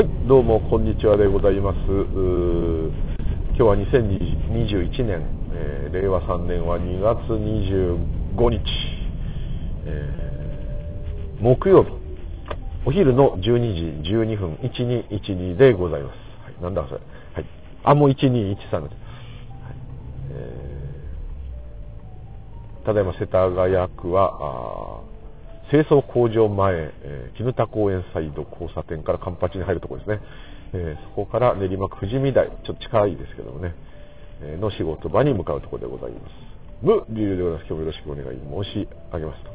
はい、どうも、こんにちはでございます。今日は2021年、えー、令和3年は2月25日、えー、木曜日、お昼の12時12分、1212でございます。はい、なんだそれ。はい。あ、もう1213です。はいえー、ただいま世田谷区は、清掃工場前、えー、絹田公園サイド交差点からカンパチに入るところですね。えー、そこから練馬区富士見台、ちょっと近いですけどもね、えー、の仕事場に向かうところでございます。無理由でございます。今日もよろしくお願い申し上げますと。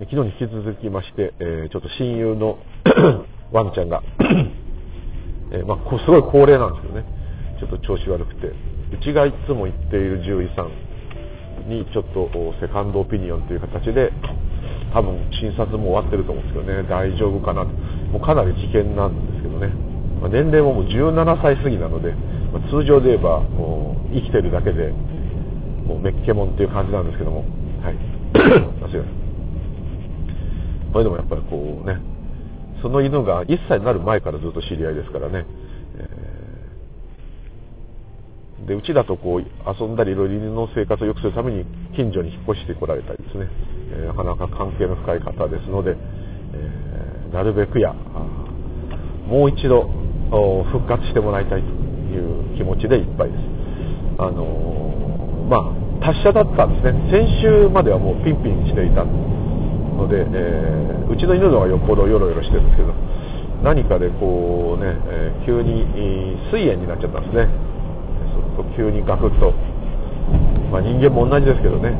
昨日に引き続きまして、えー、ちょっと親友の ワンちゃんが えー、まあ、すごい高齢なんですけどね、ちょっと調子悪くて、うちがいつも行っている獣医さんにちょっとセカンドオピニオンという形で多分診察も終わってると思うんですけどね。大丈夫かなもうかなり危険なんですけどね、まあ、年齢ももう17歳過ぎなので、まあ、通常で言えばもう生きてるだけでもうメッケモンっていう感じなんですけども。はい。すいません。それでもやっぱりこうねその犬が1歳になる前からずっと知り合いですからね、えー、でうちだとこう遊んだりいろいろ犬の生活を良くするために近所に引っ越してこられたりですねなかなか関係の深い方ですので、え、なるべくやもう一度復活してもらいたいという気持ちでいっぱいです。あの、まあ、達者だったんですね。先週まではもうピンピンしていたので、え、うちの犬の方がよっぽどヨロヨロしてるんですけど、何かでこうね、えー、急に水炎になっちゃったんですね。そうすると急にガクッと、まあ、人間も同じですけどね、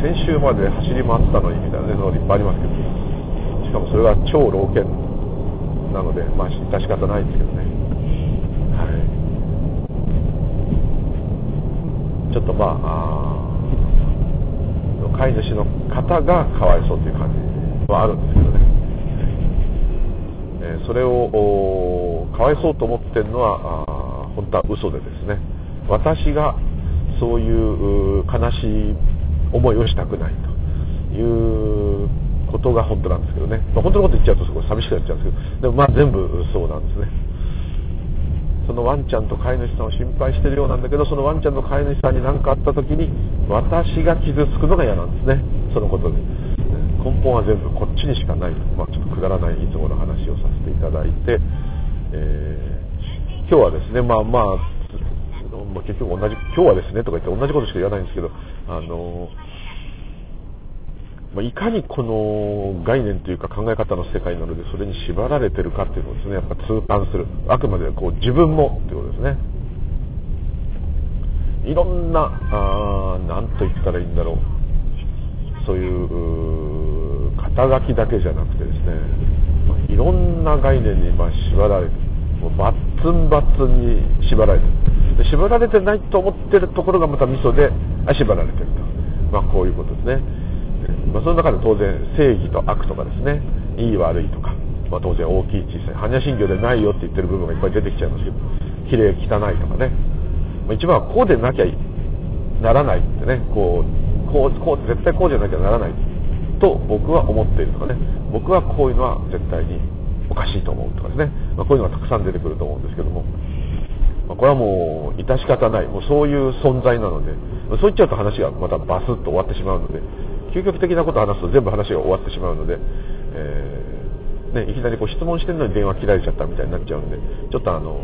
先週まで走り回ったのにみたいなねのがいっぱいありますけどしかもそれは超老犬なのでまあ致し方ないんですけどね。はい。ちょっとまあ飼い主の方がかわいそうという感じはあるんですけどね、えー、それをかわいそうと思ってるのは本当は嘘でですね。私がそういう悲しい思いをしたくないということが本当なんですけどね、まあ、本当のこと言っちゃうとすごい寂しくなっちゃうんですけど。でもまあ全部そうなんですね。そのワンちゃんと飼い主さんを心配してるようなんだけどそのワンちゃんの飼い主さんに何かあった時に私が傷つくのが嫌なんですね。そのことで。根本は全部こっちにしかない、まあ、ちょっとくだらないいつもの話をさせていただいて、えー、今日はですねまあまあ、結局同じ、今日はですねとか言って同じことしか言わないんですけど、あの、まあ、いかにこの概念というか考え方の世界なのでそれに縛られてるかっていうのをですね、やっぱ痛感する。あくまでこう自分もっていうことですね。いろんな、あなんと言ったらいいんだろう。そういう肩書きだけじゃなくてですね、まあ、いろんな概念にま縛られて、もうバッツンバッツンに縛られてる。縛られてないと思ってるところがまたミソで縛られてると、まあ、こういうことですね、まあ、その中で当然正義と悪とかですね。いい悪いとか、まあ、当然大きい小さい般若心経でないよって言ってる部分がいっぱい出てきちゃいますけど。綺麗汚いとかね、まあ、一番はこうでなきゃならないってね。こうこうこう絶対こうじゃなきゃならないと僕は思っているとかね。僕はこういうのは絶対におかしいと思うとかですね、まあ、こういうのがたくさん出てくると思うんですけども。まあ、これはもう致し方ない。もうそういう存在なので。そう言っちゃうと話がまたバスッと終わってしまうので。究極的なことを話すと全部話が終わってしまうので、えー、ね、いきなりこう質問してるのに電話切られちゃったみたいになっちゃうんで。ちょっとあの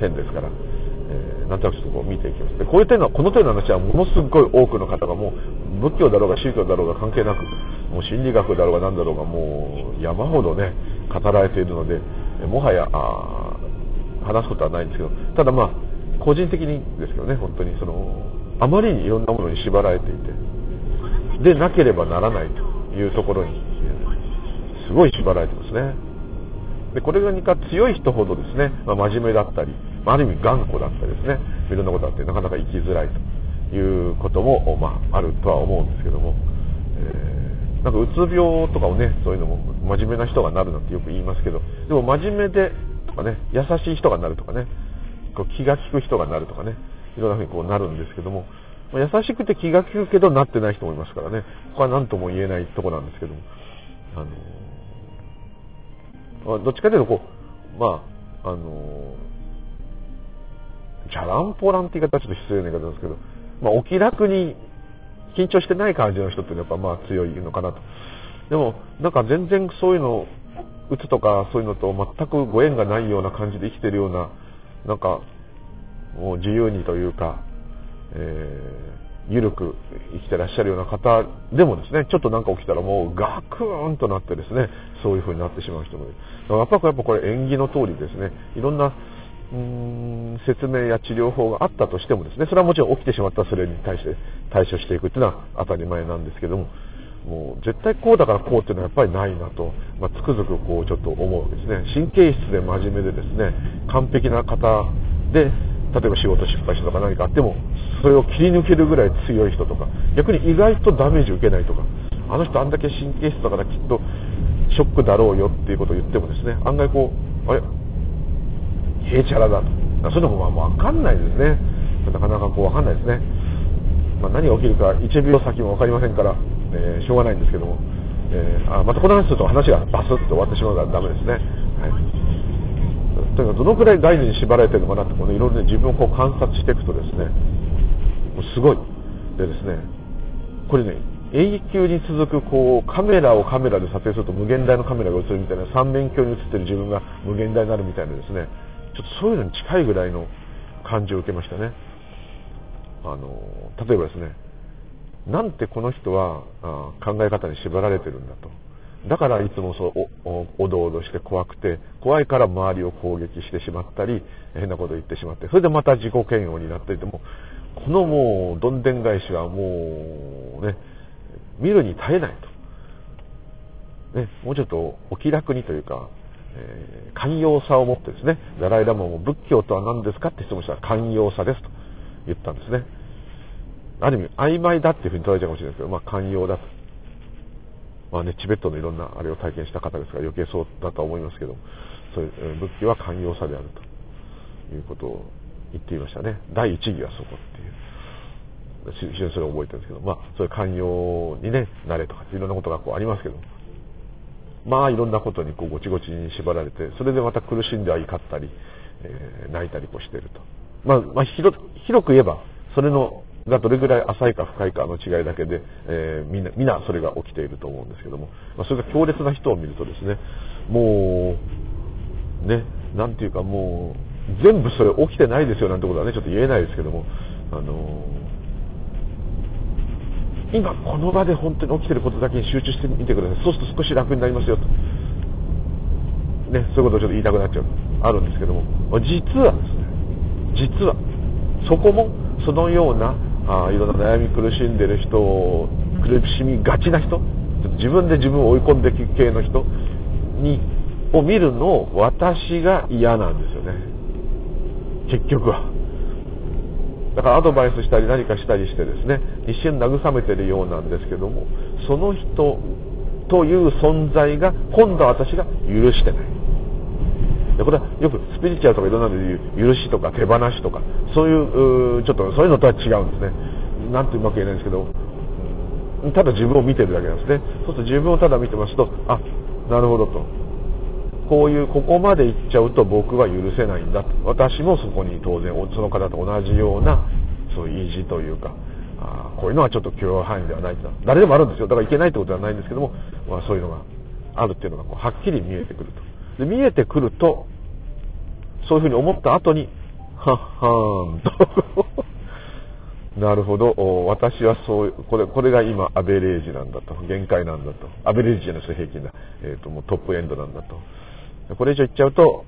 変ですから、えー、なんとなくちょっとこう見ていきます。でこういう点のこの点の話はものすごい多くの方がもう仏教だろうが宗教だろうが関係なくもう心理学だろうが何だろうがもう山ほどね語られているので。もはやあ話すことはないんですけどただまあ個人的にですけどね本当にそのあまりにいろんなものに縛られていてでなければならないというところにすごい縛られてますね。でこれが何か強い人ほどですね、まあ、真面目だったり、まあ、ある意味頑固だったりですねいろんなことあってなかなか生きづらいということも、まあ、あるとは思うんですけども、えー、なんかうつ病とかをねそういうのも真面目な人がなるなんてよく言いますけどでも真面目でとかね、優しい人がなるとかね、こう気が利く人がなるとかね、いろんな風にこうなるんですけども、優しくて気が利くけどなってない人もいますからね、ここは何とも言えないとこなんですけども、あの、どっちかというとこう、まあ、あのじゃらんぽらんって言い方はちょっと失礼な言い方ですけど、まあ、お気楽に緊張してない感じの人ってやっぱまあ強いのかなと。でも、なんか全然そういうの、うつとかそういうのと全くご縁がないような感じで生きてるような、なんか、もう自由にというか、えー、ゆるく生きてらっしゃるような方でもですね、ちょっとなんか起きたらもうガクーンとなってですね、そういう風になってしまう人もいる。やっぱやっぱこれ縁起の通りですね、いろんなうん説明や治療法があったとしてもですね、それはもちろん起きてしまったそれに対して対処していくっていうのは当たり前なんですけども、もう絶対こうだからこうっていうのはやっぱりないなと、まあ、つくづくこうちょっと思うわけですね。神経質で真面目でですね、完璧な方で、例えば仕事失敗したとか何かあっても、それを切り抜けるぐらい強い人とか、逆に意外とダメージ受けないとか、あの人あんだけ神経質だからきっとショックだろうよっていうことを言ってもですね、案外こう、あれ？へチャラだと。そういうのもまあ分かんないですね。なかなかこう分かんないですね。まあ、何が起きるか1秒先も分かりませんから、えー、しょうがないんですけども、えー、あまたこの話すると話がバスッと終わってしまうからダメですね。はいというかどのくらい概念に縛られてるのかなってこのいろいろね自分をこう観察していくとですねもうすごいでですねこれね永久に続くこうカメラをカメラで撮影すると無限大のカメラが映るみたいな三面鏡に映ってる自分が無限大になるみたいなですねちょっとそういうのに近いぐらいの感じを受けましたね。あの、例えばですね、なんてこの人は考え方に縛られてるんだと。だからいつもそうおおどおどして怖くて、怖いから周りを攻撃してしまったり、変なこと言ってしまって、それでまた自己嫌悪になっていても、このもうどんでん返しはもうね、見るに耐えないと。ね、もうちょっとお気楽にというか、えー、寛容さを持ってですね、ダライラマも仏教とは何ですかって質問したら寛容さですと言ったんですね。ある意味曖昧だっていうふうに捉えちゃうかもしれないですけど、まあ寛容だと。まあね、チベットのいろんなあれを体験した方ですから余計そうだと思いますけど、そういう、仏教は寛容さであるということを言っていましたね。第一義はそこっていう。非常にそれを覚えてるんですけど、まあ、そういう寛容にね、なれとかいろんなことがこうありますけど、まあいろんなことにこうごちごちに縛られてそれでまた苦しんでは怒ったり、えー、泣いたりこうしてると、まあ、まあ、広く言えばそれのがどれぐらい浅いか深いかの違いだけで、えー、みんな皆それが起きていると思うんですけども、まあ、それが強烈な人を見るとですねもうねなんていうかもう全部それ起きてないですよなんてことはねちょっと言えないですけども。あの今この場で本当に起きてることだけに集中してみてください。そうすると少し楽になりますよと。ねそういうことをちょっと言いたくなっちゃう。あるんですけども。実はですね実はそこもそのようなあいろんな悩み苦しんでる人を苦しみがちな人自分で自分を追い込んでいく系の人にを見るのを私が嫌なんですよね。結局は。だからアドバイスしたり何かしたりしてですね一瞬慰めてるようなんですけどもその人という存在が今度は私が許してない。でこれはよくスピリチュアルとかいろんなので言う許しとか手放しとかそういうちょっとそういうのとは違うんですね。なんてうまく言えないんですけどただ自分を見てるだけなんですね。そうすると自分をただ見てますとあなるほどと。こういうここまで行っちゃうと僕は許せないんだ。私もそこに当然その方と同じようなそういう意地というかあこういうのはちょっと許容範囲ではないと。誰でもあるんですよ。だからいけないってことではないんですけども、まあ、そういうのがあるっていうのがこうはっきり見えてくると。で見えてくるとそういうふうに思った後にはっはーんと なるほど。私はそう、これ、これが今、アベレージなんだと。限界なんだと。アベレージじゃないです平均だ。えっ、ー、と、もうトップエンドなんだと。これ以上言っちゃうと、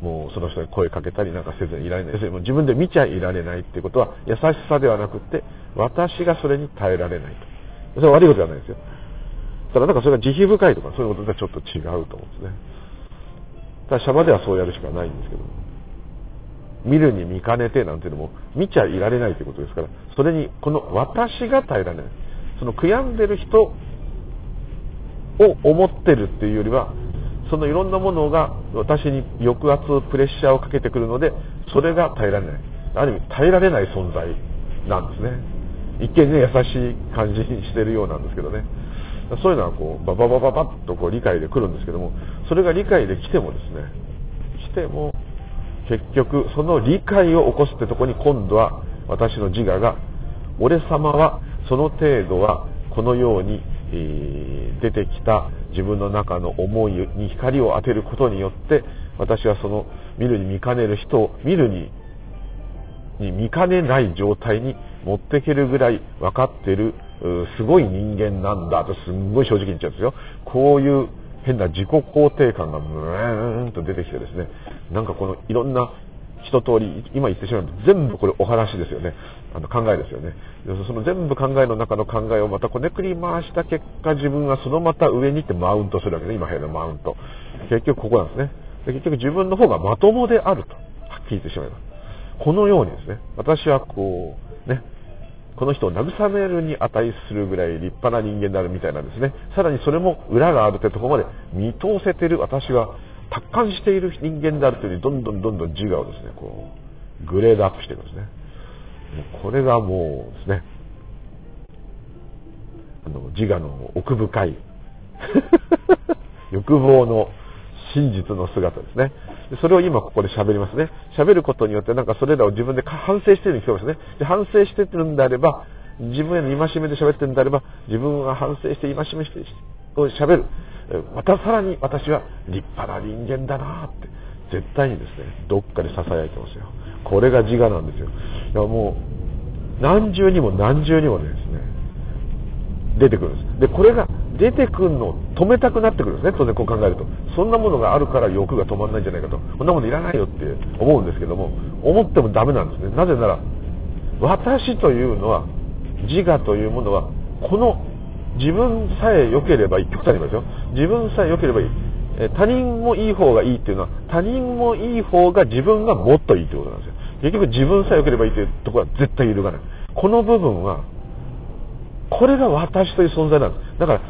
もうその人に声かけたりなんかせずにいられない。要するに自分で見ちゃいられないっていうことは、優しさではなくて、私がそれに耐えられないと。それは悪いことじゃないですよ。ただなんかそれが慈悲深いとか、そういうこととはちょっと違うと思うんですね。ただシャバではそうやるしかないんですけど。見るに見かねてなんていうのも見ちゃいられないということですから、それにこの私が耐えられない。その悔やんでる人を思ってるっていうよりは、そのいろんなものが私に抑圧、プレッシャーをかけてくるので、それが耐えられない。ある意味、耐えられない存在なんですね。一見ね、優しい感じにしてるようなんですけどね。そういうのはこうバババババッとこう理解で来るんですけどもそれが理解できてもですね来ても結局その理解を起こすってとこに今度は私の自我が俺様はその程度はこのように、えー、出てきた自分の中の思いに光を当てることによって私はその見るに見かねる人を見るにに見かねない状態に持っていけるぐらい分かってるすごい人間なんだ。とすんごい正直に言っちゃうんですよ。こういう変な自己肯定感がムーンと出てきてですね。なんかこのいろんな一通り今言ってしまうと全部これお話ですよね。あの考えですよね。その全部考えの中の考えをまたこねくり回した結果自分がそのまた上に行ってマウントするわけね。今部屋のマウント。結局ここなんですね。で結局自分の方がまともであるとはっきり言ってしまいます。このようにですね。私はこうねこの人を慰めるに値するぐらい立派な人間であるみたいなんですね。さらにそれも裏があるってとこまで見通せてる私は達観している人間であるというどんどんどんどん自我をですねこうグレードアップしていくんですね。これがもうですねあの自我の奥深い 欲望の真実の姿ですね。それを今ここで喋りますね。喋ることによってなんかそれらを自分で反省してるように聞こえますね。で反省してるんであれば、自分への戒めで喋ってるんであれば、自分が反省して戒めして喋る。またさらに私は立派な人間だなって絶対にですねどっかで囁いてますよこれが自我なんですよいやもう何重にも何重にもね出てくるんです。でこれが出てくるのを止めたくなってくるんですね。当然こう考えると。そんなものがあるから欲が止まらないんじゃないかと。こんなものいらないよって思うんですけども思ってもダメなんですね。なぜなら私というのは自我というものはこの自分さえ良ければいい。極端に言いますよ。自分さえ良ければいい。他人もいい方がいいっていうのは他人もいい方が自分がもっといいってことなんですよ。結局自分さえ良ければいいというところは絶対揺るがない。この部分はこれが私という存在なんですだから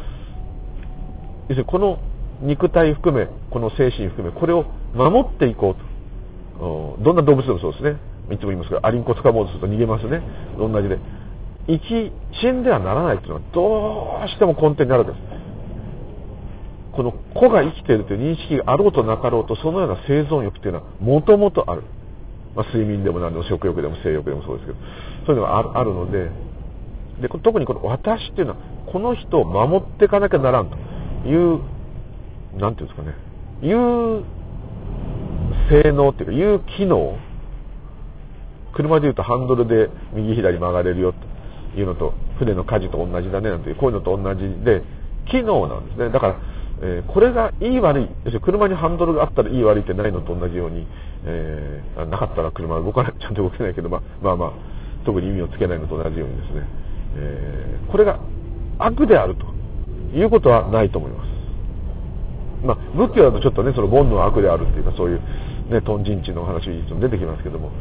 要するにこの肉体含めこの精神含めこれを守っていこうと。どんな動物でもそうですね。いつも言いますけどアリンコ掴もうとすると逃げますね。同じで。生き死んではならないというのはどうしても根底にあるんです。この子が生きているという認識があろうとなかろうとそのような生存欲というのはもともとある、まあ、睡眠でも何でも食欲でも性欲でもそうですけどそういうのがあるのでで特にこの私っていうのはこの人を守っていかなきゃならんと。いう何ていうんですかね。いう性能っていうかいう機能。車でいうとハンドルで右左曲がれるよというのと船の舵と同じだね。なんていうこういうのと同じで機能なんですね。だから、えー、これがいい悪い。要するに車にハンドルがあったらいい悪いってないのと同じように、えー、なかったら車は動かないちゃんと動けないけど、ま、まあまあ特に意味をつけないのと同じようにですね、えー、これが悪であるということはないと思います。まあ、仏教だとちょっとねその煩悩は悪であるっていうかそういうねトンジンチの話いつも出てきますけども。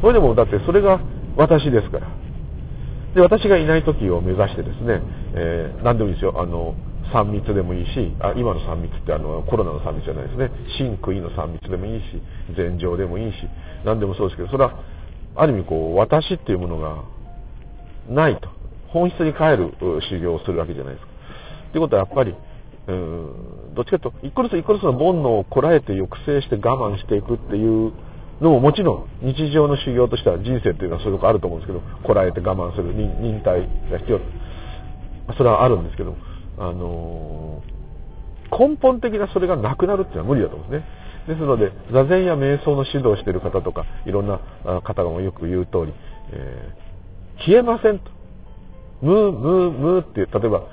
それでもだってそれが私ですから。で私がいない時を目指してですね、えー、何でもいいですよ。あの3密でもいいしあ今の3密ってあのコロナの3密じゃないですね。真悔いの3密でもいいし禅情でもいいし何でもそうですけどそれはある意味こう私っていうものがないと。本質に帰る修行をするわけじゃないですか。ということはやっぱりうんどっちかというと一個ずつ一個ずつの煩悩をこらえて抑制して我慢していくっていうのももちろん日常の修行としては人生っていうのはそういうとこあると思うんですけどこらえて我慢する忍耐が必要。それはあるんですけど、あのー、根本的なそれがなくなるっていうのは無理だと思うんですね。ですので座禅や瞑想の指導をしている方とかいろんな方がよく言う通り、えー、消えませんと。ムームームーって例えば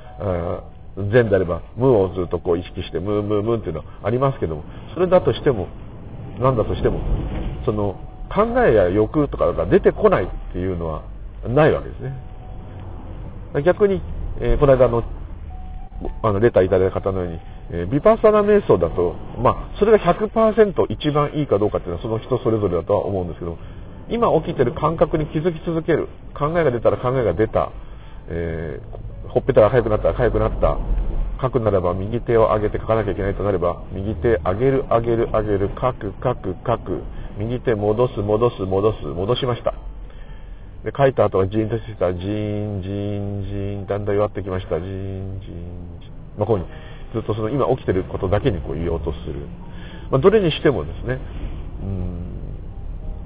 禅であれば無をずっとこう意識してムームームーっていうのはありますけどもそれだとしても何だとしてもその考えや欲とかが出てこないっていうのはないわけですね。逆に、えー、この間のあのレターいただいた方のように、えー、ビパッサナ瞑想だと、まあ、それが100%一番いいかどうかっていうのはその人それぞれだとは思うんですけど今起きてる感覚に気づき続ける。考えが出たら考えが出た、えー、ほっぺたが痒くなったら痒くなった書くならば右手を上げて書かなきゃいけないとなれば右手上げる上げる上げる書く書く書く右手戻す戻す戻す戻しましたで、書いた後はジーンとしてた、ジーン、ジーン、ジーン、だんだん弱ってきました、ジーン、ジーン、ジーン。まあ、こういうふうに、ずっとその今起きてることだけにこう言おうとする。まあ、どれにしてもですね、うん、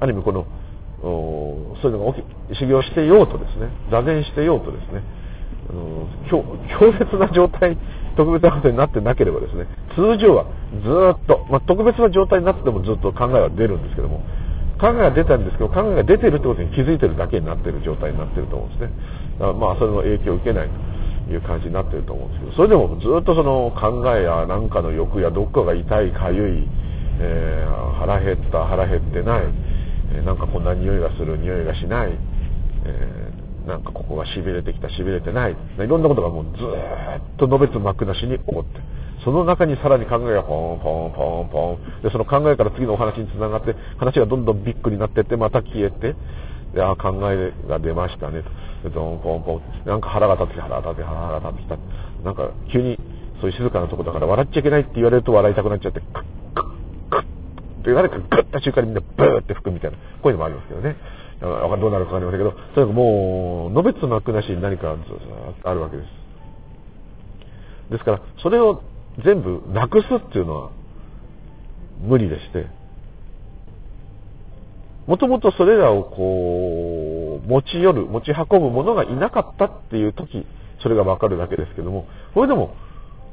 ある意味この、そういうのが起き、修行してようとですね、座禅してようとですね、あの強強烈な状態、特別なことになってなければですね、通常はずっと、まあ、特別な状態になってもずっと考えは出るんですけども、考えが出たんですけど、考えが出てるってことに気づいてるだけになってる状態になってると思うんですね。だからまあ、それの影響を受けないという感じになってると思うんですけど、それでもずっとその考えや何かの欲やどっかが痛い、かゆい、えー、腹減った、腹減ってない、え、なんかこんな匂いがする、匂いがしない、えー、なんかここが痺れてきた、痺れてない、いろんなことがもうずーっとのべつ幕なしに起こって、その中にさらに考えがポンポンポンポン。で、その考えから次のお話につながって、話がどんどんビッグになっていって、また消えて、で、あ考えが出ましたね、と。ドンポンポン。なんか腹が立ってきた、腹が立ってきた、腹が立ってた。なんか急に、そういう静かなとこだから笑っちゃいけないって言われると笑いたくなっちゃって、って誰かグッと瞬間にみんなブーって吹くみたいな、こういうのもありますけどね。どうなるかわかりませんけど、とにかくもう、のべつ幕なしに何かあるわけです。ですから、それを全部なくすっていうのは無理でして、もともとそれらをこう、持ち寄る、持ち運ぶ者がいなかったっていう時、それがわかるだけですけども、これでも、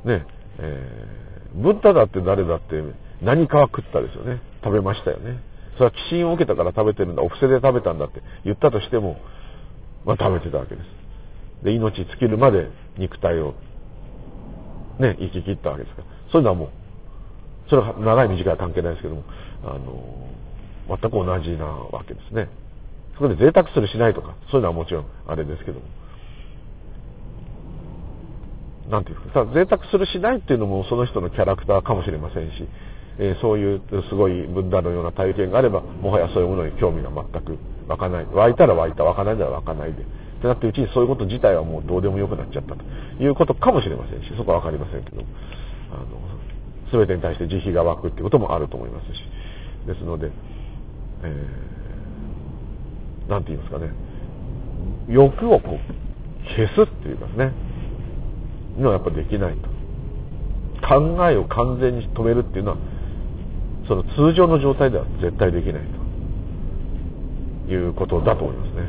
ね、えー、ブッダだって誰だって何かは食ったですよね。食べましたよね。それは寄進を受けたから食べてるんだ、お布施で食べたんだって言ったとしても、まあ食べてたわけです。で、命尽きるまで肉体をね、生き切ったわけですから。そういうのはもう、それは長い短いは関係ないですけども、あの、全く同じなわけですね。そこで贅沢するしないとか、そういうのはもちろんあれですけども。なんていうか、贅沢するしないっていうのもその人のキャラクターかもしれませんし、えー、そういうすごいブッダのような体験があれば、もはやそういうものに興味が全く湧かない。湧いたら湧いた、湧かないなら湧かないで。ってなってうちにそういうこと自体はもうどうでもよくなっちゃったということかもしれませんし、そこはわかりませんけど、あの、全てに対して慈悲が湧くっていうこともあると思いますし、ですので、えー、なんて言いますかね、欲をこう、消すっていうかね、のはやっぱできないと。考えを完全に止めるっていうのは、その通常の状態では絶対できないということだと思いますね。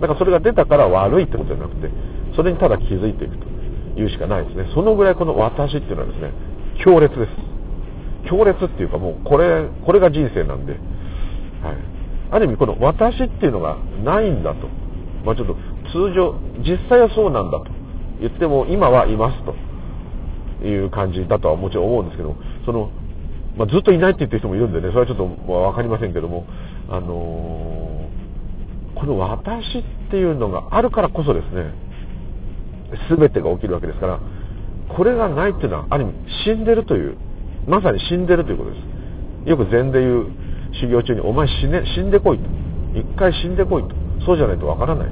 だからそれが出たから悪いってことじゃなくて、それにただ気づいていくというしかないですね。そのぐらいこの私っていうのはですね、強烈です。強烈っていうかもうこれ、これが人生なんで、はい。ある意味この私っていうのがないんだと。まあちょっと通常、実際はそうなんだと言っても今はいますという感じだとはもちろん思うんですけど、その、まあ、ずっといないって言ってる人もいるんでね、それはちょっとわかりませんけども、あのーこの私っていうのがあるからこそですね、全てが起きるわけですから、これがないっていうのは、ある意味死んでるという、まさに死んでるということです。よく禅で言う修行中に、お前死,、ね、死んでこいと。一回死んでこいと。そうじゃないとわからない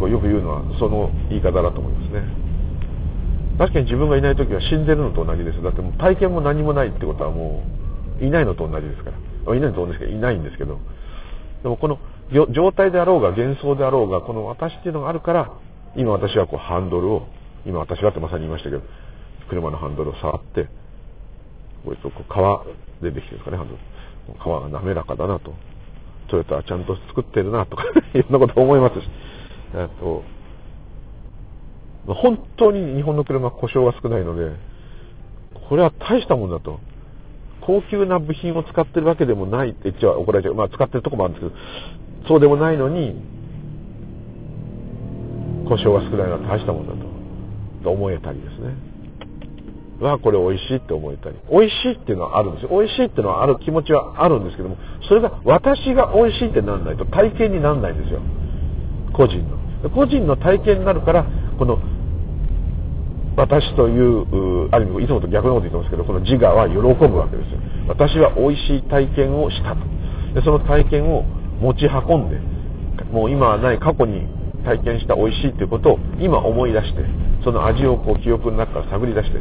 と。よく言うのは、その言い方だと思いますね。確かに自分がいない時は死んでるのと同じです。だってもう体験も何もないってことはもう、いないのと同じですから。いないのと同じですけど、いないんですけど。でもこの状態であろうが幻想であろうが、この私っていうのがあるから、今私はこうハンドルを、今私はってまさに言いましたけど、車のハンドルを触って、これとこう革でできてるんですかね、ハンドル。革が滑らかだなと。トヨタはちゃんと作ってるなとか いろんなこと思いますし。えっと、本当に日本の車は故障が少ないので、これは大したもんだと。高級な部品を使ってるわけでもないって言っちゃ怒られちゃう。まあ使ってるとこもあるんですけど、そうでもないのに故障が少ないのは大したもんだと。と思えたりですね。わこれ美味しいって思えたり。美味しいっていうのはあるんですよ。美味しいっていうのはある気持ちはあるんですけどもそれが私が美味しいってなんないと体験になんないんですよ。個人の。個人の体験になるからこの私というある意味いつもと逆のこと言ってますけどこの自我は喜ぶわけですよ。私は美味しい体験をしたと。でその体験を持ち運んでもう今はない過去に体験した美味しいということを今思い出してその味をこう記憶の中から探り出して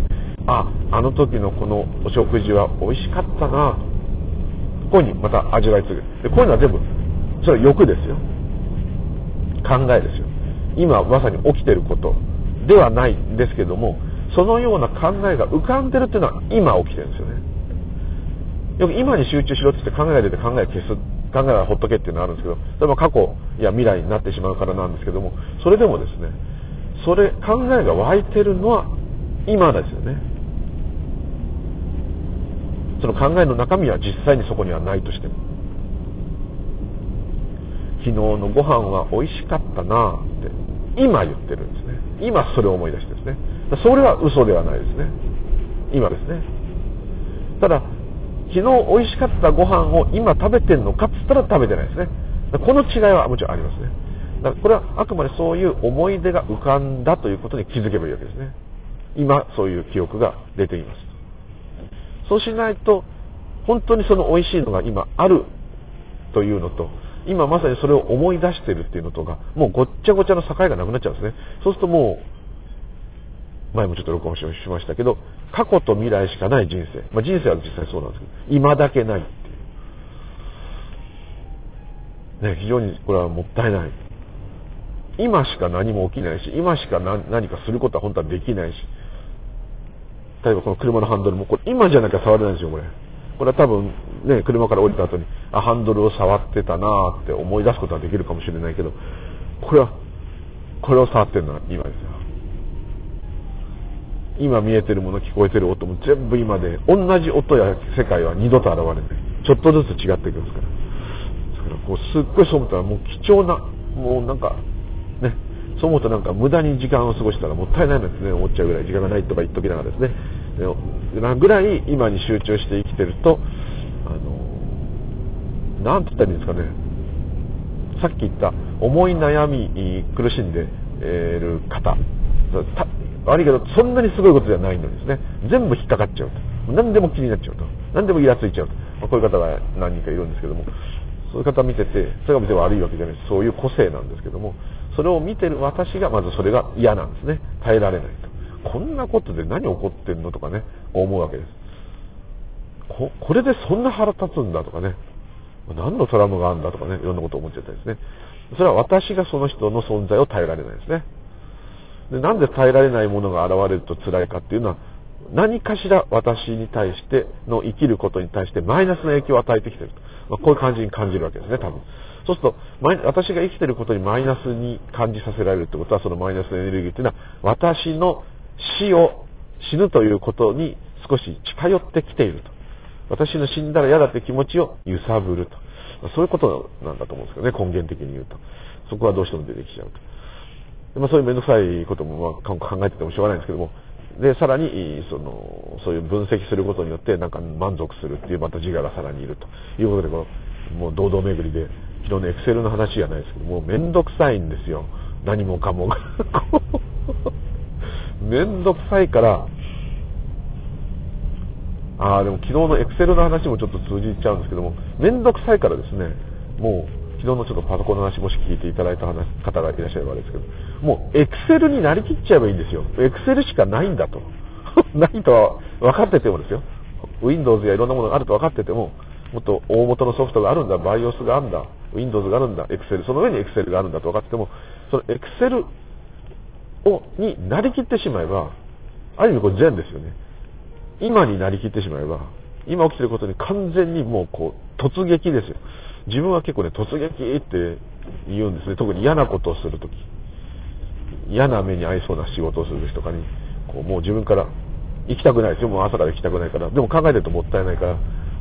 ああの時のこのお食事は美味しかったなこういうふうにまた味わい継ぐでこういうのは全部それは欲ですよ。考えですよ。今まさに起きてること。ではないんですけどもそのような考えが浮かんでるっていうのは今起きてるんですよね。よく今に集中しろって言って考えが出て考え消す考えはほっとけっていうのはあるんですけどそれも過去や未来になってしまうからなんですけどもそれでもですねそれ考えが湧いてるのは今ですよね。その考えの中身は実際にそこにはないとしても。昨日のご飯は美味しかったなって今言ってるんですね。今それを思い出してですね。それは嘘ではないですね。今ですね。ただ昨日美味しかったご飯を今食べてんのかっつったら食べてないですね。この違いはもちろんありますね。だからこれはあくまでそういう思い出が浮かんだということに気づけばいいわけですね。今そういう記憶が出ています。そうしないと本当にその美味しいのが今あるというのと今まさにそれを思い出してるっていうのとがもうごっちゃごちゃの境がなくなっちゃうんですね。そうするともう前もちょっと録音しましたけど過去と未来しかない人生、まあ、人生は実際そうなんですけど今だけないっていう、ね、非常にこれはもったいない。今しか何も起きないし今しか何かすることは本当はできないし。例えばこの車のハンドルもこれ今じゃなきゃ触れないんですよこれ。これは多分ね車から降りた後にあハンドルを触ってたなって思い出すことはできるかもしれないけどこれはこれを触ってるのは今ですよ。今見えてるもの聞こえてる音も全部今で同じ音や世界は二度と現れない。ちょっとずつ違っていきますから。だからこうすっごいそう思ったらもう貴重なもうなんかねそう思うとなんか無駄に時間を過ごしたらもったいないなんてね思っちゃうぐらい時間がないとか言っときながらですね。なぐらい今に集中して生きてるとあのなんて言ったらいいんですかね。さっき言った思い悩み苦しんでいる方。悪いけどそんなにすごいことじゃないのですね。全部引っかかっちゃうと。何でも気になっちゃうと。何でもイラついちゃうと、まあ、こういう方が何人かいるんですけども。そういう方見ててそれが別に悪いわけじゃないしそういう個性なんですけども。それを見てる私がまずそれが嫌なんですね。耐えられないと。こんなことで何起こってんのとかね思うわけです。ここれでそんな腹立つんだとかね何のトラウマがあるんだとかねいろんなこと思っちゃったりですね。それは私がその人の存在を耐えられないですね。でなんで耐えられないものが現れると辛いかっていうのは何かしら私に対しての生きることに対してマイナスの影響を与えてきてると、まあ、こういう感じに感じるわけですね多分。そうすると私が生きてることにマイナスに感じさせられるってことはそのマイナスのエネルギーっていうのは私の死を死ぬということに少し近寄ってきていると。私の死んだら嫌だって気持ちを揺さぶると、そういうことなんだと思うんですけどね根源的に言うと。そこはどうしても出てきちゃうと。まあ、そういう面倒くさいこともまあ考えててもしょうがないんですけども。でさらにそのそういう分析することによってなんか満足するっていうまた自我がさらにいると。いうことでこのもう堂々巡りで昨日のエクセルの話じゃないですけどもう面倒くさいんですよ。何もかもが。面倒くさいからああでも昨日のエクセルの話もちょっと通じちゃうんですけども面倒くさいからですねもう昨日のちょっとパソコンの話もし聞いていただいた方がいらっしゃればあれですけど、もうエクセルになりきっちゃえばいいんですよ。エクセルしかないんだと。ないとは分かっててもですよ。Windows やいろんなものがあると分かってても、もっと大元のソフトがあるんだ、BIOS があるんだ、Windows があるんだ、Excel、その上に Excel があるんだと分かってても、その Excel を、になりきってしまえば、ある意味これ善ですよね。今になりきってしまえば、今起きてることに完全にもうこう、突撃ですよ。自分は結構ね、突撃って言うんですね。特に嫌なことをするとき。嫌な目に遭いそうな仕事をする人とかに、こうもう自分から行きたくないですよ。もう朝から行きたくないから。でも考えてるともったいないから、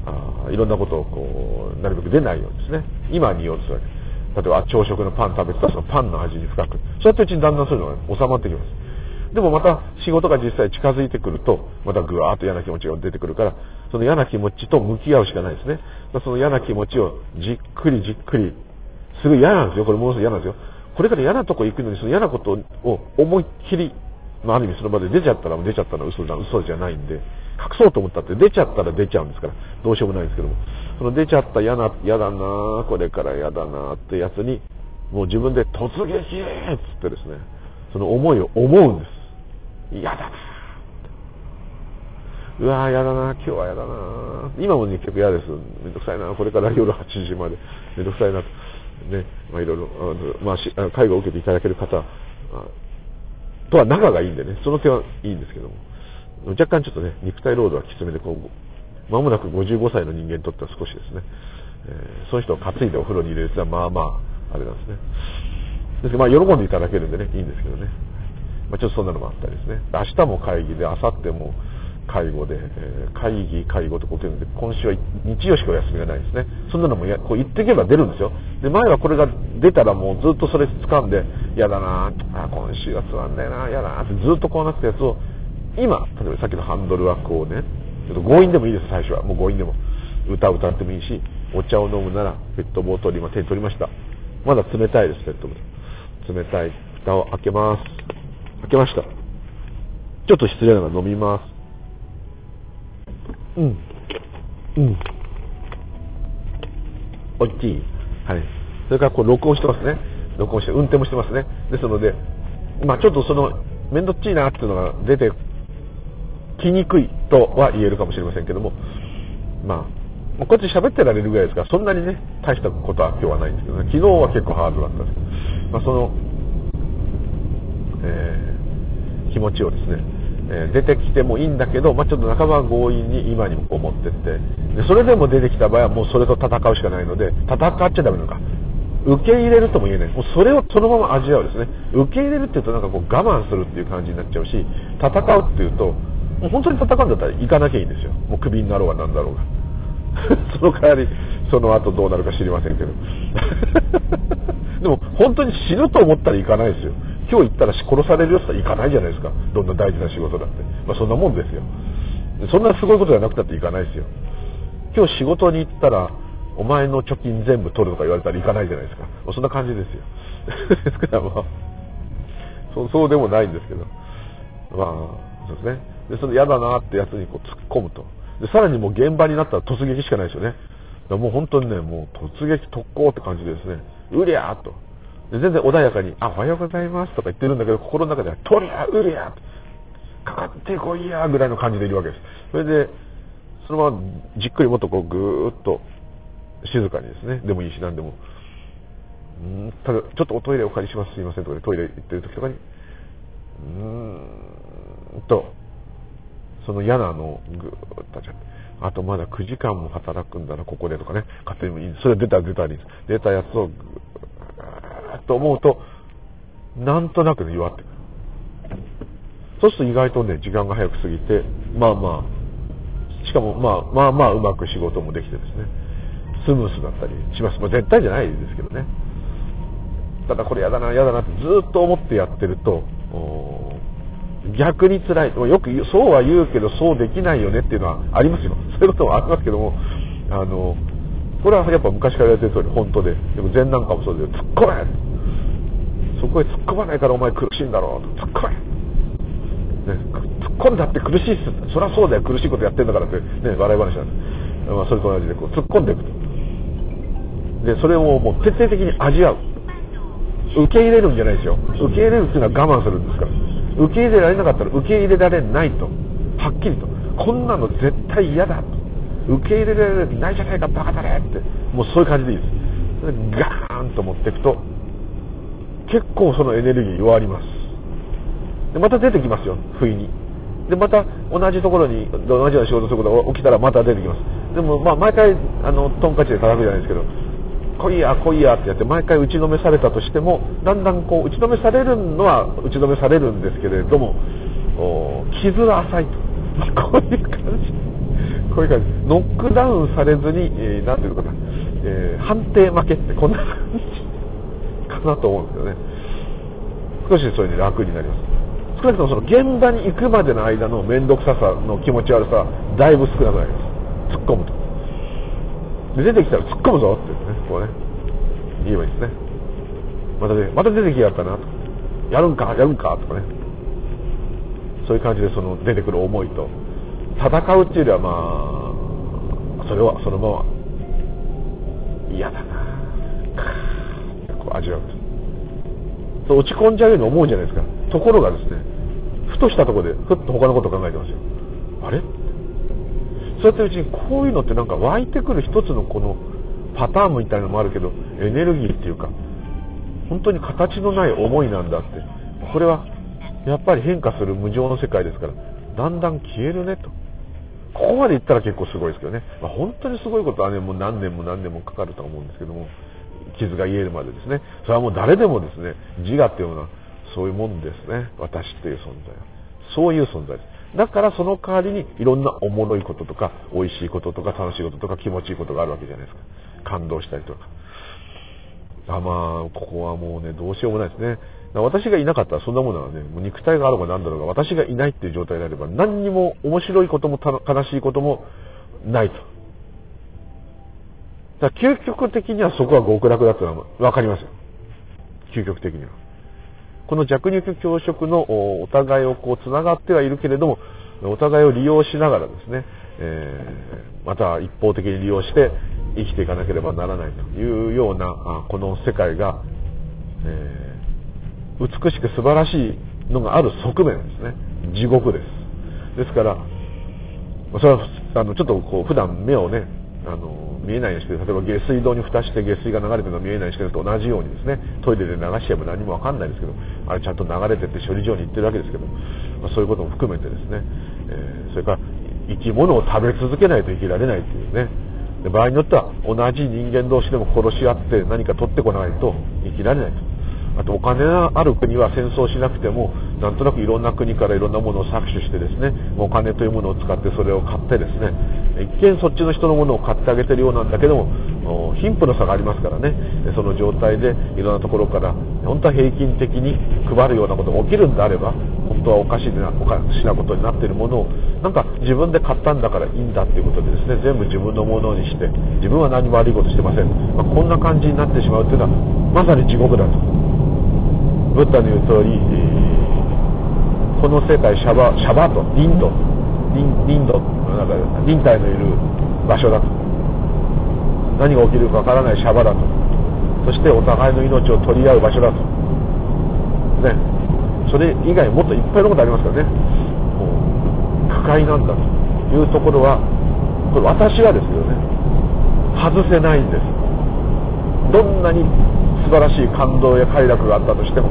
あいろんなことをこう、なるべく出ないようにですね。今に言おうとするわけです。例えば朝食のパン食べてたそのパンの味に深く。そうやってうちにだんだんそういうのが収まってきます。でもまた仕事が実際近づいてくると、またぐわーっと嫌な気持ちが出てくるから、その嫌な気持ちと向き合うしかないですね。その嫌な気持ちをじっくりじっくり、すごい嫌なんですよ。これものすごい嫌なんですよ。これから嫌なとこ行くのに、その嫌なことを思いっきり、まあ、ある意味その場で出ちゃったら出ちゃったら嘘じゃ嘘じゃないんで、隠そうと思ったって出ちゃったら出ちゃうんですから、どうしようもないんですけども、その出ちゃった嫌な、嫌だなこれから嫌だなってやつに、もう自分で突撃っつってですね、その思いを思うんです。嫌だなうわー、やだな、今日はやだな。今も、結構嫌です。めんどくさいな、これから夜8時まで。めんどくさいなと。ね、まあいろいろ、あまあし、介護を受けていただける方、とは仲がいいんでね、その点はいいんですけども、若干ちょっとね、肉体労働はきつめで、こう、間もなく55歳の人間にとっては少しですね、えー、そういう人を担いでお風呂に入れるってのは、まあまあ、あれなんですね。ですけどまあ、喜んでいただけるんでね、いいんですけどね。まあ、ちょっとそんなのもあったりですね。明日も会議で、明後日も介護で、えー、会議、介護とこういうので、今週は日曜しかお休みがないですね。そんなのもやこう言っていけば出るんですよ。で、前はこれが出たらもうずっとそれ掴んで、嫌だなあ今週はつまんないな嫌だなってずっとこうなったやつを、今、例えばさっきのハンドルはこうね、ちょっと強引でもいいです、最初は。もう強引でも。歌を歌ってもいいし、お茶を飲むならペットボトル今手に取りました。まだ冷たいです、ペットボトル。冷たい。蓋を開けます。開けました。ちょっと失礼ながら飲みます。うん。うん。おいしい。はい。それからこう録音してますね。録音して、運転もしてますね。ですので、まあちょっとその、めんどっちいなっていうのが出てきにくいとは言えるかもしれませんけども、まあ、こって喋ってられるぐらいですから、そんなにね、大したことは今日はないんですけどね、昨日は結構ハードだったんですけど、まあ、その、えー、気持ちをですね、えー、出てきてもいいんだけど、まあ、ちょっと半ば強引に今にも持ってってで、それでも出てきた場合はもうそれと戦うしかないので、戦っちゃダメなのか。受け入れるとも言えない。もうそれをそのまま味わうですね。受け入れるっていうとなんかこう我慢するっていう感じになっちゃうし、戦うっていうと、もう本当に戦うんだったら行かなきゃいいんですよ。もうクビになろうがなんだろうが。その代わり、その後どうなるか知りませんけど。でも本当に死ぬと思ったら行かないですよ。今日行ったら殺されるよって言ったら行かないじゃないですか。どんな大事な仕事だって。まあそんなもんですよ。そんなすごいことじゃなくたって行かないですよ。今日仕事に行ったら、お前の貯金全部取るとか言われたら行かないじゃないですか。もうそんな感じですよ。ですからまあ、そうそうでもないんですけど。まあ、そうですね。で、その嫌だなってやつにこう突っ込むと。で、さらにもう現場になったら突撃しかないですよね。もう本当にね、もう突撃特攻って感じでですね、うりゃーと。で全然穏やかに、あ、おはようございますとか言ってるんだけど、心の中では、とりゃ、うりゃかかってこいやぐらいの感じでいるわけです。それで、そのままじっくりもっとこうぐーっと静かにですね、でもいいし何でも、んただ、ちょっとおトイレお借りします、すいませんとかでトイレ行ってる時とかに、うーんと、その嫌なのをぐーっとあとまだ9時間も働くんだな、ここでとかね、勝手に。それ出た出たに、出たやつをぐーっと思うと、なんとなくね、弱ってくる。そうすると意外とね、時間が早く過ぎて、まあまあ、しかもまあまあまあうまく仕事もできてですね、スムースだったりします。まあ絶対じゃないですけどね。ただこれ嫌だな、嫌だなってずっと思ってやってると、逆に辛い。よくそうは言うけど、そうできないよねっていうのはありますよ。そういうこともありますけども、あの、これはやっぱ昔から言われてる通り本当で、でも禅なんかもそうで、突っ込めそこへ突っ込まないからお前苦しいんだろう。突っ込めね、突っ込んだって苦しいっす。そりゃそうだよ、苦しいことやってんだからって、ね、笑い話なんです。まあ、それと同じで、こう、突っ込んでいくと。で、それをもう徹底的に味わう。受け入れるんじゃないですよ。受け入れるっていうのは我慢するんですから。受け入れられなかったら受け入れられないと。はっきりと。こんなの絶対嫌だと。受け入れられないじゃないか、バカだねって。もうそういう感じでいいです。ガーンと持っていくと、結構そのエネルギー弱ります。で、また出てきますよ、不意に。で、また同じところに、同じような仕事することが起きたらまた出てきます。でも、まあ、毎回、あの、トンカチで叩くじゃないですけど、来いや来いやってやって毎回打ちのめされたとしてもだんだんこう打ちのめされるのは打ちのめされるんですけれども傷は浅いと。こういう感じ。こういう感じ。ノックダウンされずに何、えー、ていうのかな、えー、判定負けってこんな感じかなと思うんですよね。少しそれで楽になります。少なくともその現場に行くまでの間の面倒くささの気持ち悪さだいぶ少なくなります。突っ込むと。で出てきたら突っ込むぞって。ね、こうね、言えばいいですね。またね、また出てきやがったなと。やるんか、やるんか、とかね。そういう感じでその出てくる思いと、戦うっていうよりはまあ、それはそのまま、嫌だなってこう味わうと。落ち込んじゃうように思うじゃないですか。ところがですね、ふとしたところで、ふっと他のこと考えてますよ。あれそうやってうちにこういうのってなんか湧いてくる一つのこのパターンみたいなのもあるけどエネルギーっていうか本当に形のない思いなんだって。これはやっぱり変化する無常の世界ですからだんだん消えるねと。ここまでいったら結構すごいですけどね、まあ、本当にすごいことはねもう何年も何年もかかると思うんですけども傷が癒えるまでですね。それはもう誰でもですね自我っていうようなそういうもんですね。私っていう存在は。そういう存在です。だからその代わりにいろんなおもろいこととか美味しいこととか楽しいこととか気持ちいいことがあるわけじゃないですか。感動したりとかあまあここはもうねどうしようもないですね私がいなかったらそんなものはね、もう肉体があろうが何だろうが、私がいないっていう状態であれば、何にも面白いことも悲しいこともないと。だから究極的にはそこは極楽だというのは分かりますよ。究極的には。この弱肉強食のお互いをこう繋がってはいるけれども、お互いを利用しながらですね、えー、また一方的に利用して生きていかなければならないというような、この世界が、えー美しく素晴らしいのがある側面ですね地獄ですですからそれはあのちょっとこう普段目をねあの見えないようにして例えば下水道に蓋して下水が流れてるのが見えないようにしてると同じようにですねトイレで流しちゃえば何も分かんないですけどあれちゃんと流れてって処理場に行ってるわけですけど、まあ、そういうことも含めてですねえ。それから生き物を食べ続けないといけられないというねで、場合によっては同じ人間同士でも殺し合って何か取ってこないと生きられないと。あとお金がある国は戦争しなくてもなんとなくいろんな国からいろんなものを搾取してですねお金というものを使ってそれを買ってですね一見そっちの人のものを買ってあげてるようなんだけども貧富の差がありますからねその状態でいろんなところから本当は平均的に配るようなことが起きるんであれば本当はおかしなおかしなことになっているものをなんか自分で買ったんだからいいんだっていうことでですね全部自分のものにして自分は何も悪いことしてません、まあ、こんな感じになってしまうというのはまさに地獄だと。ブッダの言う通り、この世界シャバシャバとリンド。リンリンド。なんか忍耐のいる場所だと。何が起きるかわからないシャバだと。そしてお互いの命を取り合う場所だと。ね。それ以外もっといっぱいのことありますからね。不快なんだというところはこれ私はですよね外せないんです。どんなに素晴らしい感動や快楽があったとしても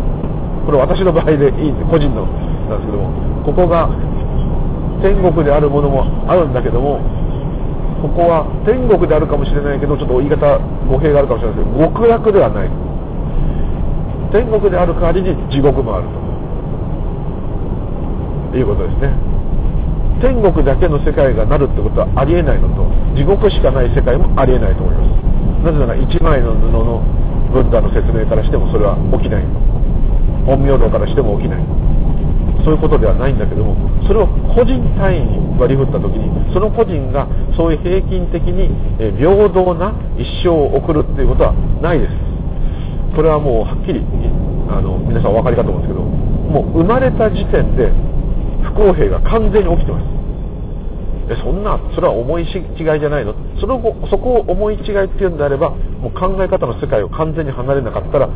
これ私の場合でいいんで個人のなんですけどもここが天国であるものもあるんだけどもここは天国であるかもしれないけどちょっと言い方語弊があるかもしれないですけど極楽ではない。天国である代わりに地獄もあるということですね。天国だけの世界がなるってことはありえないのと地獄しかない世界もありえないと思います。なぜなら1枚の布のブッダの説明からしてもそれは起きない。陰陽道からしても起きない。そういうことではないんだけどもそれを個人単位に割り振った時にその個人がそういう平均的に平等な一生を送るっていうことはないです。これはもうはっきりあの皆さんお分かりかと思うんですけどもう生まれた時点で不公平が完全に起きてます。えそんなそれは思い違いじゃないの？その後そこを思い違いっていうんであればもう考え方の世界を完全に離れなかったら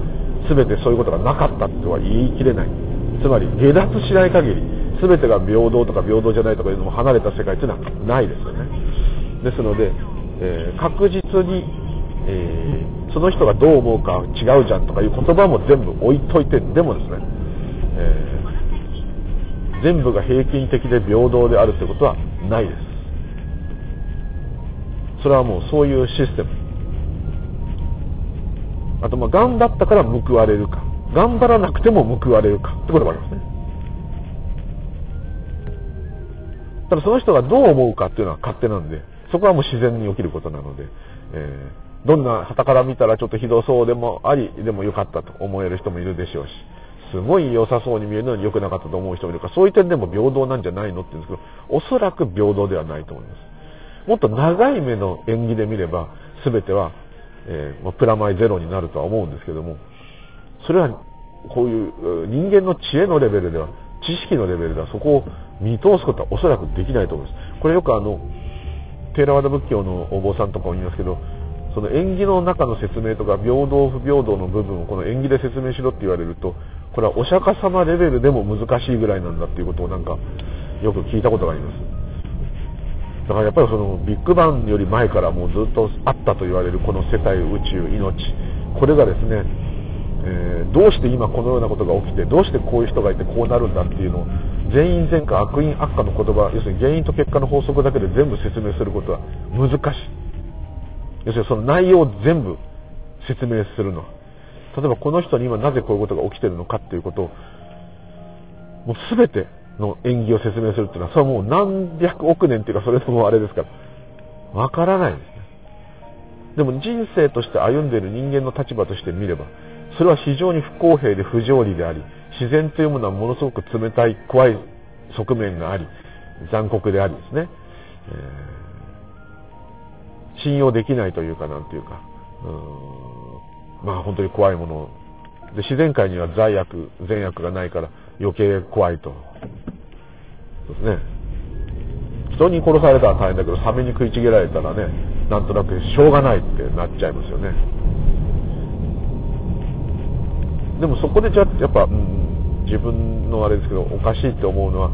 全てそういうことがなかったとは言い切れない。つまり下脱しない限り全てが平等とか平等じゃないとかいうのも離れた世界っていうのはないですよね。ですので、えー、確実に、えー、その人がどう思うか違うじゃんとかいう言葉も全部置いといてでもですね、えー、全部が平均的で平等であるということはないです。それはもうそういうシステム。あとまあ頑張ったから報われるか。頑張らなくても報われるか。ってこともありますね。ただその人がどう思うかっていうのは勝手なんでそこはもう自然に起きることなので、えー、どんな旗から見たらちょっとひどそうでもありでもよかったと思える人もいるでしょうしすごい良さそうに見えるのに良くなかったと思う人もいるからそういう点でも平等なんじゃないのって言うんですけどおそらく平等ではないと思います。もっと長い目の縁起で見れば全ては、えー、プラマイゼロになるとは思うんですけどもそれはこういう人間の知恵のレベルでは知識のレベルではそこを見通すことはおそらくできないと思います。これよくあのテーラワダ仏教のお坊さんとかも言いますけどその縁起の中の説明とか平等不平等の部分をこの縁起で説明しろって言われるとこれはお釈迦様レベルでも難しいぐらいなんだっていうことをなんかよく聞いたことがあります。だからやっぱりそのビッグバンより前からもうずっとあったと言われるこの世界宇宙命。これがですね、えー、どうして今このようなことが起きてどうしてこういう人がいてこうなるんだっていうのを全員全科悪因悪化の言葉要するに原因と結果の法則だけで全部説明することは難しい。要するにその内容を全部説明するのは例えばこの人に今なぜこういうことが起きてるのかっていうことをもう全ての演技を説明するっていうのはそれはもう何百億年っていうかそれともあれですからわからないですねでも人生として歩んでいる人間の立場として見ればそれは非常に不公平で不条理であり自然というものはものすごく冷たい怖い側面があり残酷でありですね、えー、信用できないというかなんていうか。うん。まあ本当に怖いもの。で自然界には罪悪善悪がないから余計怖いと。ですね。人に殺されたら大変だけどサメに食いちぎられたらねなんとなくしょうがないってなっちゃいますよね。でもそこでじゃやっぱ、うん、自分のあれですけどおかしいって思うのは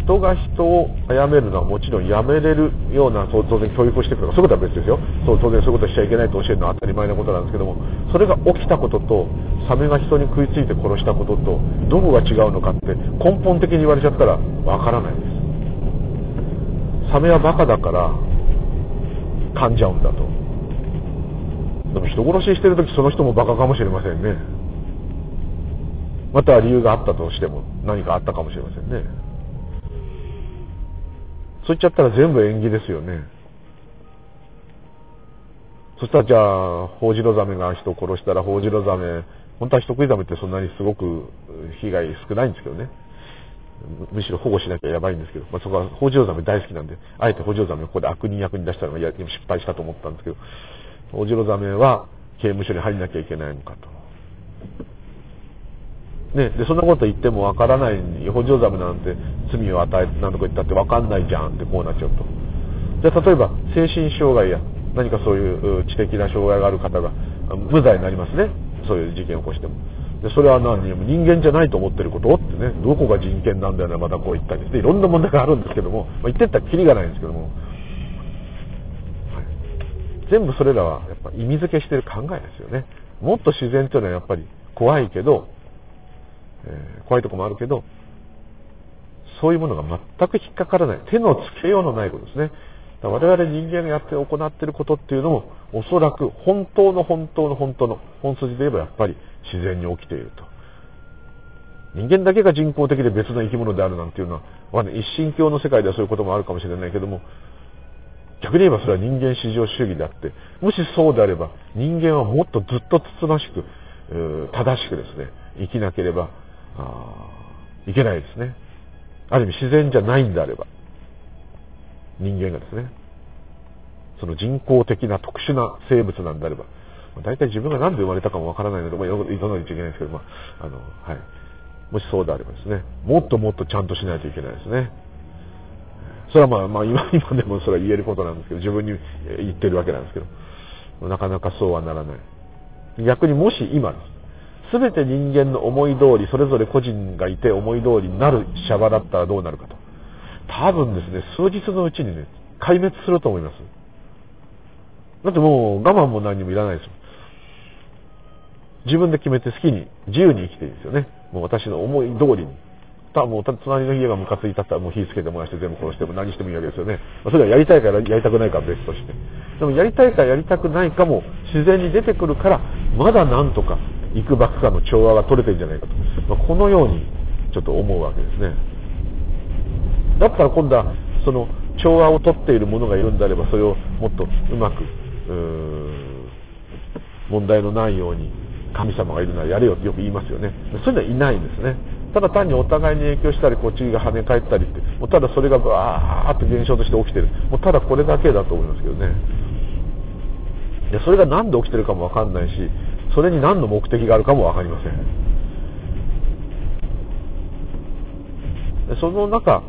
人が人を殺めるのはもちろんやめれるようなそう当然教育をしていくとかそういうことは別ですよ。そう当然そういうことしちゃいけないと教えるのは当たり前なことなんですけどもそれが起きたこととサメが人に食いついて殺したこととどこが違うのかって根本的に言われちゃったらわからないです。サメはバカだから噛んじゃうんだと。でも人殺ししてる時その人もバカかもしれませんね。または理由があったとしても何かあったかもしれませんね。そう言っちゃったら全部縁起ですよね。そしたらじゃあ、ホウジロザメが人を殺したら、ホウジロザメ、本当は人食いザメってそんなにすごく被害少ないんですけどね。むしろ保護しなきゃやばいんですけど、まあ、そこはホウジロザメ大好きなんで、あえてホウジロザメをここで悪人役に出したのが失敗したと思ったんですけど、ホウジロザメは刑務所に入んなきゃいけないのかと。ね、でそんなこと言ってもわからないに補助ザメなんて罪を与えなんとか言ったってわかんないじゃんってこうなっちゃうと。じゃあ例えば精神障害や何かそういう知的な障害がある方が無罪になりますね。そういう事件を起こしても。でそれは何？人間じゃないと思ってることってね。どこが人権なんだよね。またこう言ったり。していろんな問題があるんですけども、まあ、言ってったらキリがないんですけども、はい、全部それらはやっぱ意味付けしてる考えですよね。もっと自然というのはやっぱり怖いけどえー、怖いとこもあるけど、そういうものが全く引っかからない。手のつけようのないことですね。我々人間がやって行っていることっていうのも、おそらく本当の本当の本当の本筋で言えばやっぱり自然に起きていると。人間だけが人工的で別の生き物であるなんていうのは、一神教の世界ではそういうこともあるかもしれないけども、逆に言えばそれは人間至上主義であって、もしそうであれば、人間はもっとずっとつつましく、正しくですね、生きなければあいけないですね。ある意味自然じゃないんであれば、人間がですね、その人工的な特殊な生物なんであれば、大体自分が何で生まれたかもわからないので、まあ、言わないといけないんですけど、まあ、あの、はい。もしそうであればですね、もっともっとちゃんとしないといけないですね。それはまあ、まあ今、今でもそれは言えることなんですけど、自分に言ってるわけなんですけど、なかなかそうはならない。逆にもし今です。全て人間の思い通り、それぞれ個人がいて思い通りになるシャバだったらどうなるかと。多分ですね、数日のうちにね、壊滅すると思います。だってもう我慢も何にもいらないですよ。自分で決めて好きに、自由に生きていいですよね。もう私の思い通りに。ただもう隣の家がムカついたったらもう火つけて燃やして全部殺しても何してもいいわけですよね。ま、それはやりたいかやりたくないかは別として。でもやりたいかやりたくないかも自然に出てくるから、まだなんとか幾ばくかの調和が取れてるんじゃないかと、まあ、このようにちょっと思うわけですね。だったら今度はその調和を取っている者がいるんであればそれをもっとうまく問題のないように神様がいるならやれよってよく言いますよね。そういうのはいないんですね。ただ単にお互いに影響したりこっちが跳ね返ったりってもうただそれがバーッと現象として起きてる。もうただこれだけだと思いますけどね。でそれが何で起きてるかもわかんないしそれに何の目的があるかも分かりません。その中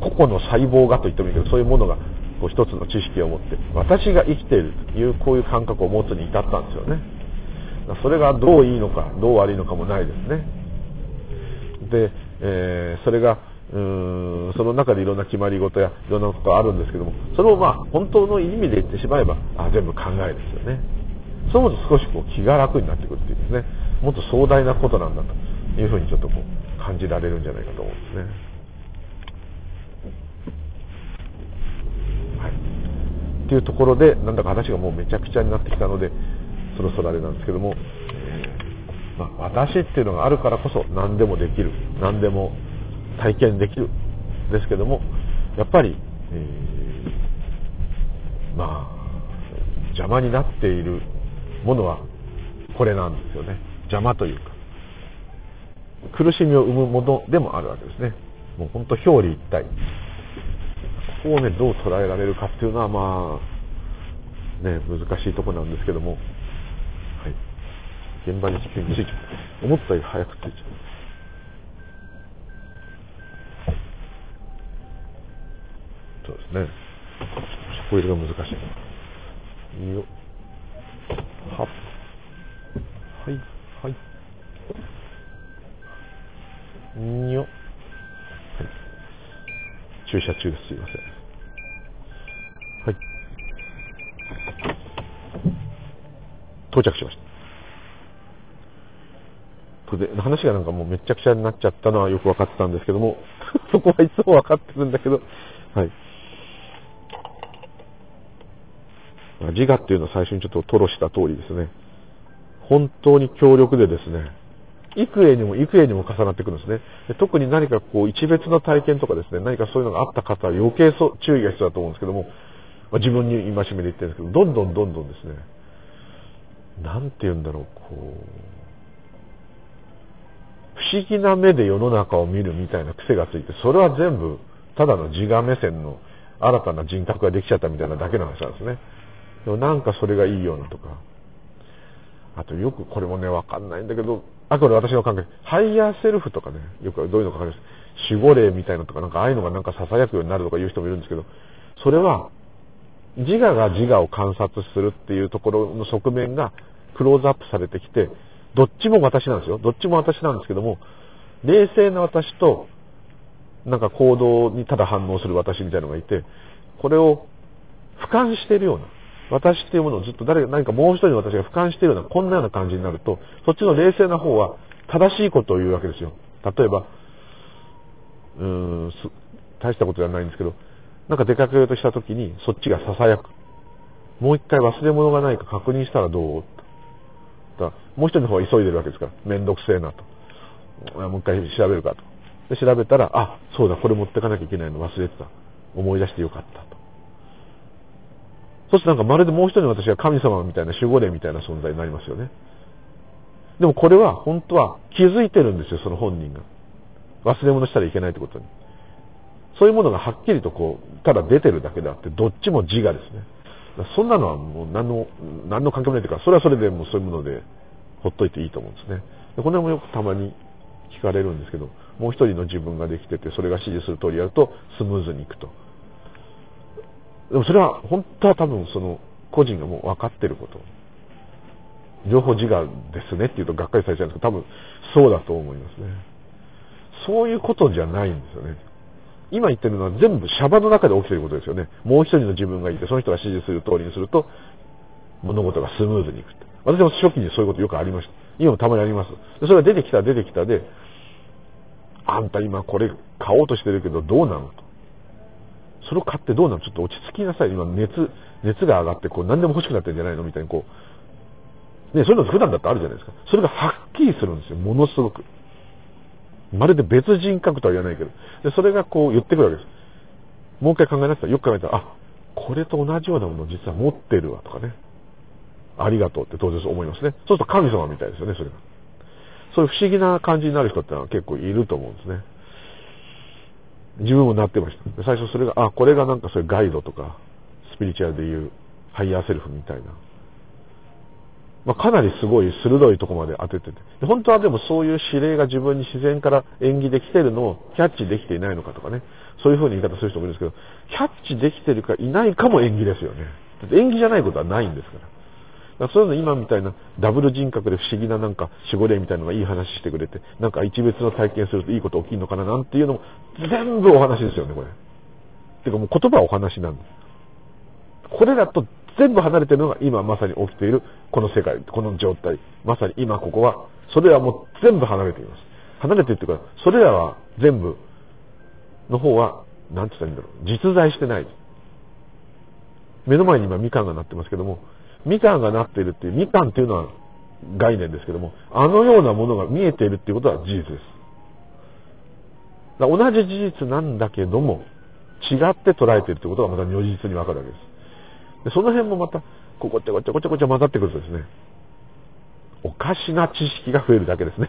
個々の細胞がと言ってもいいけどそういうものがこう一つの知識を持って私が生きているというこういう感覚を持つに至ったんですよね。それがどういいのかどう悪いのかもないですね。で、えー、それがうーんその中でいろんな決まり事やいろんなことがあるんですけどもそれをまあ本当の意味で言ってしまえばあ全部考えですよね。そう思うと少しこう気が楽になってくるっていうですね。もっと壮大なことなんだというふうにちょっとこう感じられるんじゃないかと思うんですね。はい。っていうところでなんだか話がもうめちゃくちゃになってきたのでそろそろあれなんですけども、まあ、私っていうのがあるからこそ何でもできる何でも体験できるですけどもやっぱり、えー、まあ邪魔になっているものはこれなんですよね。邪魔というか。苦しみを生むものでもあるわけですね。もう本当表裏一体。ここをねどう捉えられるかっていうのはまあね難しいとこなんですけども。はい。現場についちゃう思ったより早くついちゃう。そうですね。そこ入れが難しい。よによ、はい、駐車中です。すいません。はい。到着しました。で話がなんかもうめちゃくちゃになっちゃったのはよく分かってたんですけども そこはいつも分かってるんだけど。はい。自我っていうのは最初にちょっと吐露した通りですね。本当に強力でですね、幾重にも幾重にも重なってくるんですね。で特に何かこう一別の体験とかですね、何かそういうのがあった方は余計そう注意が必要だと思うんですけども、まあ、自分に戒めで言ってるんですけど、どんどんどんどんですね、なんて言うんだろう、こう、不思議な目で世の中を見るみたいな癖がついて、それは全部ただの自我目線の新たな人格ができちゃったみたいなだけの話なんですね。でもなんかそれがいいようなとか。あとよくこれもね、わかんないんだけど、あくまで私の感覚、ハイヤーセルフとかね、よくどういうのかわかります。守護霊みたいなとか、なんかああいうのがなんか囁くようになるとか言う人もいるんですけど、それは、自我が自我を観察するっていうところの側面がクローズアップされてきて、どっちも私なんですよ。どっちも私なんですけども、冷静な私と、なんか行動にただ反応する私みたいなのがいて、これを俯瞰しているような、私っていうものをずっと誰か、何かもう一人の私が俯瞰しているような、こんなような感じになると、そっちの冷静な方は正しいことを言うわけですよ。例えば、うーん、大したことじゃないんですけど、なんか出かけようとした時に、そっちが囁く。もう一回忘れ物がないか確認したらどう？だもう一人の方は急いでるわけですから、めんどくせえなと。もう一回調べるかと。で、調べたら、あ、そうだ、これ持ってかなきゃいけないの忘れてた。思い出してよかったと。そしてなんかまるでもう一人の私が神様みたいな守護霊みたいな存在になりますよね。でもこれは本当は気づいてるんですよ、その本人が。忘れ物したらいけないってことに。そういうものがはっきりとこう、ただ出てるだけであって、どっちも自我ですね。そんなのはもう何の、何の関係もないというか、それはそれでもうそういうものでほっといていいと思うんですね。でこれもよくたまに聞かれるんですけど、もう一人の自分ができてて、それが指示する通りやるとスムーズにいくと。でもそれは本当は多分その個人がもう分かってること。情報自我ですねって言うとがっかりされちゃうんですけど、多分そうだと思いますね。そういうことじゃないんですよね。今言ってるのは全部シャバの中で起きてることですよね。もう一人の自分がいて、その人が指示する通りにすると、物事がスムーズにいく。私も初期にそういうことよくありました。今もたまにあります。それが出てきた出てきたで、あんた今これ買おうとしてるけどどうなのと。それを買ってどうなの？ちょっと落ち着きなさい。今熱、熱が上がってこう何でも欲しくなってんじゃないの？みたいにこう。ね、そういうの普段だってあるじゃないですか。それがはっきりするんですよ。ものすごく。まるで別人格とは言わないけど。で、それがこう言ってくるわけです。もう一回考えなさい。よく考えたら、あ、これと同じようなものを実は持ってるわとかね。ありがとうって当然思いますね。そうすると神様みたいですよね、それが。そういう不思議な感じになる人ってのは結構いると思うんですね。自分もなってました。最初それが、あ、これがなんかそういうガイドとか、スピリチュアルでいうハイヤーセルフみたいな。まあ、かなりすごい鋭いとこまで当ててて。本当はでもそういう指令が自分に自然から縁起できてるのをキャッチできていないのかとかね。そういう風に言い方する人もいるんですけど、キャッチできてるかいないかも演技ですよね。演技じゃないことはないんですから。だそういうの今みたいなダブル人格で不思議ななんか守護霊みたいなのがいい話してくれて、なんか一別の体験するといいこと起きるのかななんていうのも全部お話ですよね、これ。てかもう言葉はお話なんです。これらと全部離れてるのが今まさに起きているこの世界、この状態。まさに今ここは、それらも全部離れています。離れてるっていうか、それらは全部の方は、なんて言ったらいいんだろう。実在してない。目の前に今みかんがなってますけども、みかんがなっているっていう、みかんっていうのは概念ですけども、あのようなものが見えているっていうことは事実です。同じ事実なんだけども、違って捉えているということがまた如実にわかるわけです。でその辺もまた、ここちょこっちょこちょこちょ混ざってくるとですね、おかしな知識が増えるだけですね。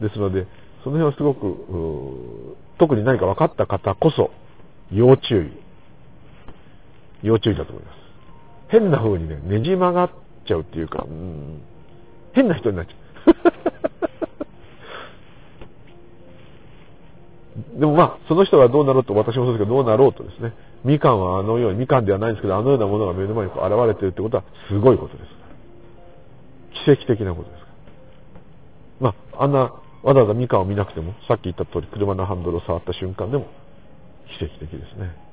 ですので、その辺はすごく、特に何か分かった方こそ、要注意。要注意だと思います。変な風にね、ねじ曲がっちゃうっていうか、うん、変な人になっちゃう。でもまあ、その人がどうなろうと、私もそうですけど、どうなろうとですね、みかんはあのように、みかんではないんですけど、あのようなものが目の前にこう現れてるってことは、すごいことです。奇跡的なことです。まあ、あんな、わざわざみかんを見なくても、さっき言った通り、車のハンドルを触った瞬間でも、奇跡的ですね。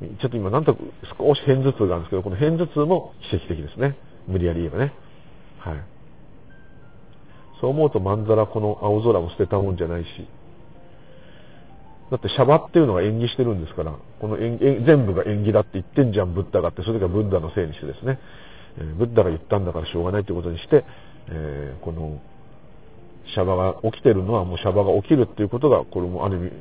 ちょっと今なんと少し片頭痛があるんですけど、この片頭痛も奇跡的ですね。無理やり言えばね。はい。そう思うとまんざらこの青空も捨てたもんじゃないし、だってシャバっていうのが演技してるんですから、この全部が演技だって言ってんじゃん、ブッダがって、それがブッダのせいにしてですね、えー、ブッダが言ったんだからしょうがないということにして、えー、このシャバが起きてるのはもうシャバが起きるっていうことが、これもある意味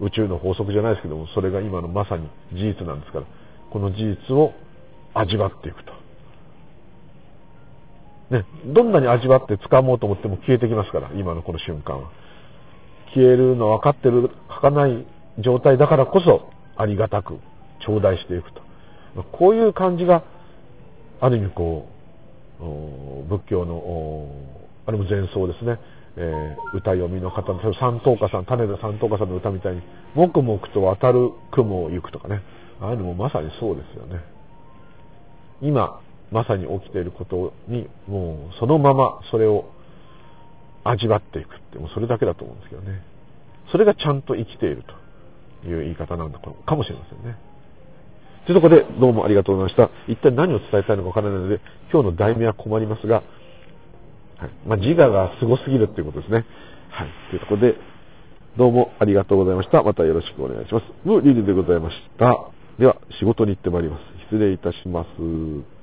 宇宙の法則じゃないですけども、それが今のまさに事実なんですから、この事実を味わっていくと。ね、どんなに味わって掴もうと思っても消えてきますから、今のこの瞬間は。消えるの分かってる、儚い状態だからこそ、ありがたく頂戴していくと。こういう感じが、ある意味こう、仏教の、あれも前奏ですね。えー、歌読みの方の、三等家さん、種田三等家さんの歌みたいに、黙々と渡る雲を行くとかね。ああいうのもまさにそうですよね。今、まさに起きていることに、もうそのままそれを味わっていくって、もうそれだけだと思うんですけどね。それがちゃんと生きているという言い方なんだかもしれませんね。というところで、どうもありがとうございました。一体何を伝えたいのかわからないので、今日の題名は困りますが、はい。まあ、自我がすごすぎるっていうことですね。はい。というところで、どうもありがとうございました。またよろしくお願いします。ムーリリでございました。では、仕事に行ってまいります。失礼いたします。